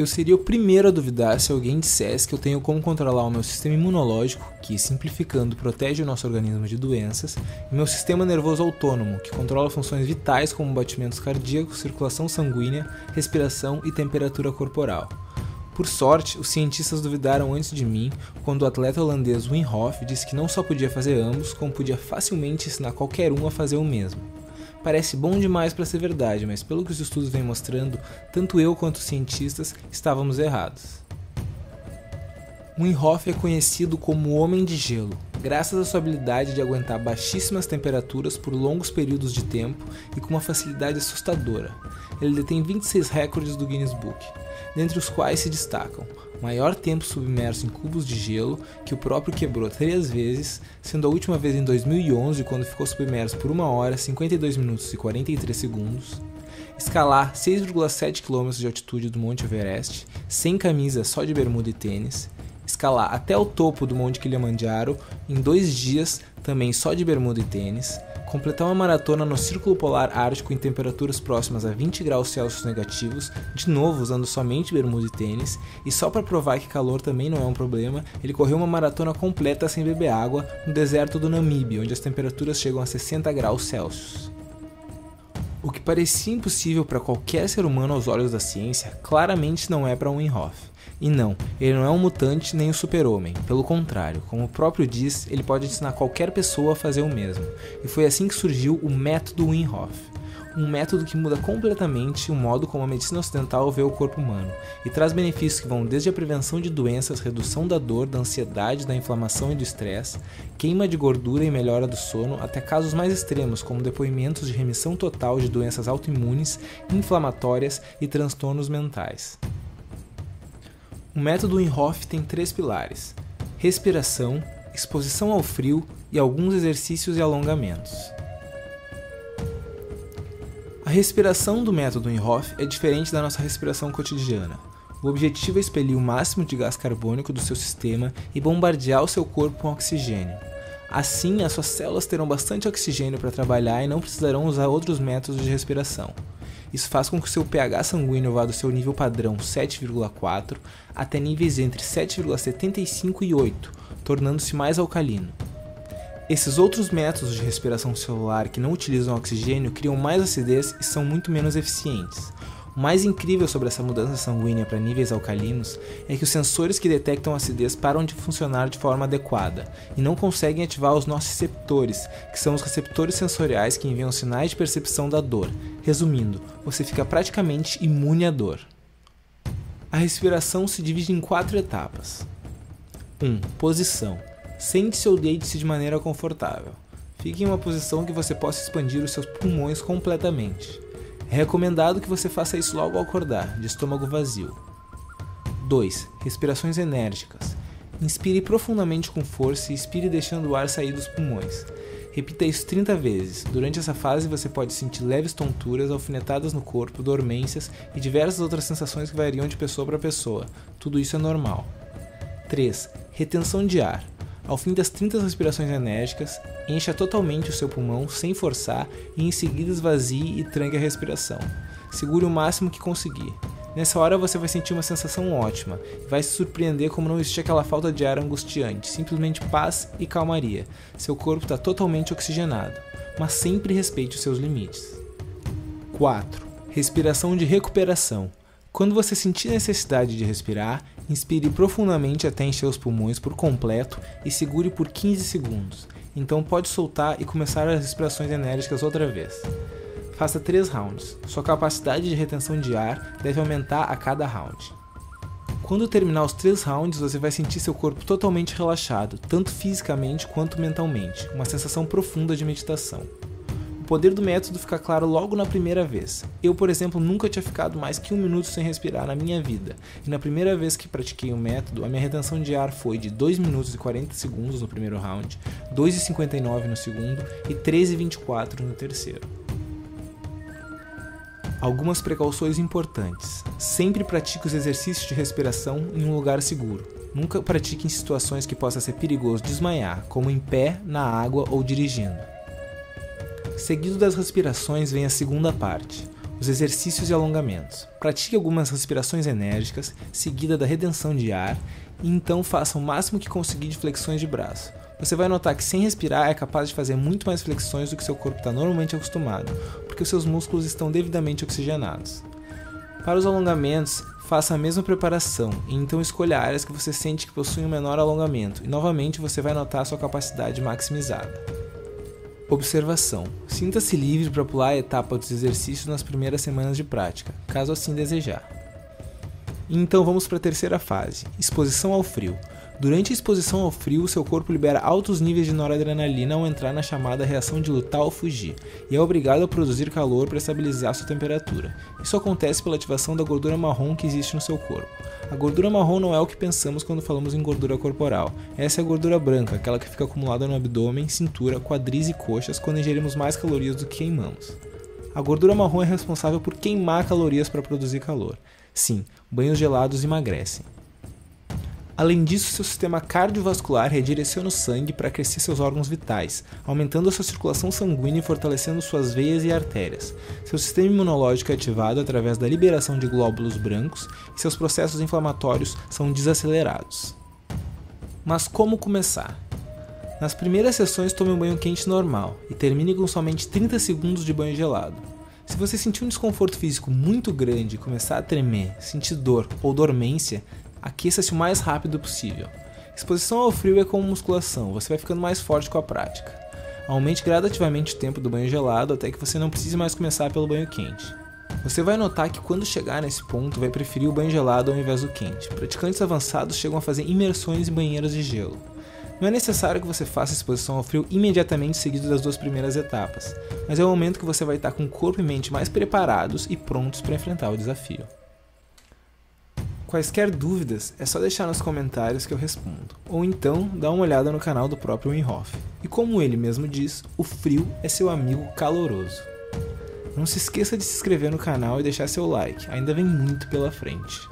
Eu seria o primeiro a duvidar se alguém dissesse que eu tenho como controlar o meu sistema imunológico, que, simplificando, protege o nosso organismo de doenças, e meu sistema nervoso autônomo, que controla funções vitais como batimentos cardíacos, circulação sanguínea, respiração e temperatura corporal. Por sorte, os cientistas duvidaram antes de mim quando o atleta holandês Wim Hof disse que não só podia fazer ambos, como podia facilmente ensinar qualquer um a fazer o mesmo. Parece bom demais para ser verdade, mas pelo que os estudos vêm mostrando, tanto eu quanto os cientistas estávamos errados. Winhoff é conhecido como o Homem de Gelo, graças à sua habilidade de aguentar baixíssimas temperaturas por longos períodos de tempo e com uma facilidade assustadora. Ele detém 26 recordes do Guinness Book, dentre os quais se destacam maior tempo submerso em cubos de gelo, que o próprio quebrou três vezes, sendo a última vez em 2011, quando ficou submerso por 1 hora, 52 minutos e 43 segundos. Escalar 6,7 km de altitude do Monte Everest, sem camisa, só de bermuda e tênis. Escalar até o topo do Monte Kilimanjaro em dois dias, também só de bermuda e tênis completar uma maratona no Círculo Polar Ártico em temperaturas próximas a 20 graus Celsius negativos, de novo usando somente bermuda e tênis, e só para provar que calor também não é um problema, ele correu uma maratona completa sem beber água no deserto do Namíbia, onde as temperaturas chegam a 60 graus Celsius. O que parecia impossível para qualquer ser humano aos olhos da ciência, claramente não é para Wim Hof. E não, ele não é um mutante nem um super-homem. Pelo contrário, como o próprio diz, ele pode ensinar qualquer pessoa a fazer o mesmo. E foi assim que surgiu o método Wim Hof. Um método que muda completamente o modo como a medicina ocidental vê o corpo humano e traz benefícios que vão desde a prevenção de doenças, redução da dor, da ansiedade, da inflamação e do estresse, queima de gordura e melhora do sono, até casos mais extremos, como depoimentos de remissão total de doenças autoimunes, inflamatórias e transtornos mentais. O método Inhofe tem três pilares: respiração, exposição ao frio e alguns exercícios e alongamentos. A respiração do método Inhofe é diferente da nossa respiração cotidiana. O objetivo é expelir o máximo de gás carbônico do seu sistema e bombardear o seu corpo com oxigênio. Assim, as suas células terão bastante oxigênio para trabalhar e não precisarão usar outros métodos de respiração. Isso faz com que o seu pH sanguíneo vá do seu nível padrão 7,4 até níveis entre 7,75 e 8, tornando-se mais alcalino. Esses outros métodos de respiração celular que não utilizam oxigênio criam mais acidez e são muito menos eficientes. O mais incrível sobre essa mudança sanguínea para níveis alcalinos é que os sensores que detectam acidez param de funcionar de forma adequada e não conseguem ativar os nossos receptores, que são os receptores sensoriais que enviam sinais de percepção da dor. Resumindo, você fica praticamente imune à dor. A respiração se divide em quatro etapas. 1. Um, posição. Sente-se ou deite-se de maneira confortável. Fique em uma posição que você possa expandir os seus pulmões completamente. É recomendado que você faça isso logo ao acordar, de estômago vazio. 2. Respirações enérgicas. Inspire profundamente com força e expire deixando o ar sair dos pulmões. Repita isso 30 vezes. Durante essa fase você pode sentir leves tonturas, alfinetadas no corpo, dormências e diversas outras sensações que variam de pessoa para pessoa. Tudo isso é normal. 3. Retenção de ar. Ao fim das 30 respirações enérgicas, encha totalmente o seu pulmão sem forçar e em seguida esvazie e tranque a respiração. Segure o máximo que conseguir. Nessa hora você vai sentir uma sensação ótima vai se surpreender como não existe aquela falta de ar angustiante, simplesmente paz e calmaria. Seu corpo está totalmente oxigenado, mas sempre respeite os seus limites. 4. Respiração de recuperação. Quando você sentir necessidade de respirar, inspire profundamente até encher os pulmões por completo e segure por 15 segundos. Então pode soltar e começar as respirações enérgicas outra vez. Faça 3 rounds. Sua capacidade de retenção de ar deve aumentar a cada round. Quando terminar os 3 rounds, você vai sentir seu corpo totalmente relaxado, tanto fisicamente quanto mentalmente, uma sensação profunda de meditação poder do método fica claro logo na primeira vez. Eu, por exemplo, nunca tinha ficado mais que um minuto sem respirar na minha vida, e na primeira vez que pratiquei o método, a minha retenção de ar foi de 2 minutos e 40 segundos no primeiro round, 2,59 no segundo e 3,24 no terceiro. Algumas precauções importantes. Sempre pratique os exercícios de respiração em um lugar seguro. Nunca pratique em situações que possa ser perigoso desmaiar, como em pé, na água ou dirigindo. Seguido das respirações vem a segunda parte, os exercícios e alongamentos. Pratique algumas respirações enérgicas, seguida da redenção de ar, e então faça o máximo que conseguir de flexões de braço. Você vai notar que sem respirar é capaz de fazer muito mais flexões do que seu corpo está normalmente acostumado, porque os seus músculos estão devidamente oxigenados. Para os alongamentos, faça a mesma preparação e então escolha áreas que você sente que possuem um menor alongamento, e novamente você vai notar sua capacidade maximizada. Observação: Sinta-se livre para pular a etapa dos exercícios nas primeiras semanas de prática, caso assim desejar. Então vamos para a terceira fase: exposição ao frio. Durante a exposição ao frio, seu corpo libera altos níveis de noradrenalina ao entrar na chamada reação de lutar ou fugir, e é obrigado a produzir calor para estabilizar sua temperatura. Isso acontece pela ativação da gordura marrom que existe no seu corpo. A gordura marrom não é o que pensamos quando falamos em gordura corporal. Essa é a gordura branca, aquela que fica acumulada no abdômen, cintura, quadris e coxas quando ingerimos mais calorias do que queimamos. A gordura marrom é responsável por queimar calorias para produzir calor. Sim, banhos gelados emagrecem. Além disso, seu sistema cardiovascular redireciona o sangue para crescer seus órgãos vitais, aumentando a sua circulação sanguínea e fortalecendo suas veias e artérias. Seu sistema imunológico é ativado através da liberação de glóbulos brancos e seus processos inflamatórios são desacelerados. Mas como começar? Nas primeiras sessões, tome um banho quente normal e termine com somente 30 segundos de banho gelado. Se você sentir um desconforto físico muito grande, começar a tremer, sentir dor ou dormência, aqueça-se o mais rápido possível. Exposição ao frio é como musculação, você vai ficando mais forte com a prática. Aumente gradativamente o tempo do banho gelado até que você não precise mais começar pelo banho quente. Você vai notar que quando chegar nesse ponto vai preferir o banho gelado ao invés do quente. Praticantes avançados chegam a fazer imersões em banheiros de gelo. Não é necessário que você faça exposição ao frio imediatamente seguido das duas primeiras etapas, mas é o momento que você vai estar com corpo e mente mais preparados e prontos para enfrentar o desafio. Quaisquer dúvidas é só deixar nos comentários que eu respondo, ou então dá uma olhada no canal do próprio Winhoff. E como ele mesmo diz, o frio é seu amigo caloroso. Não se esqueça de se inscrever no canal e deixar seu like, ainda vem muito pela frente.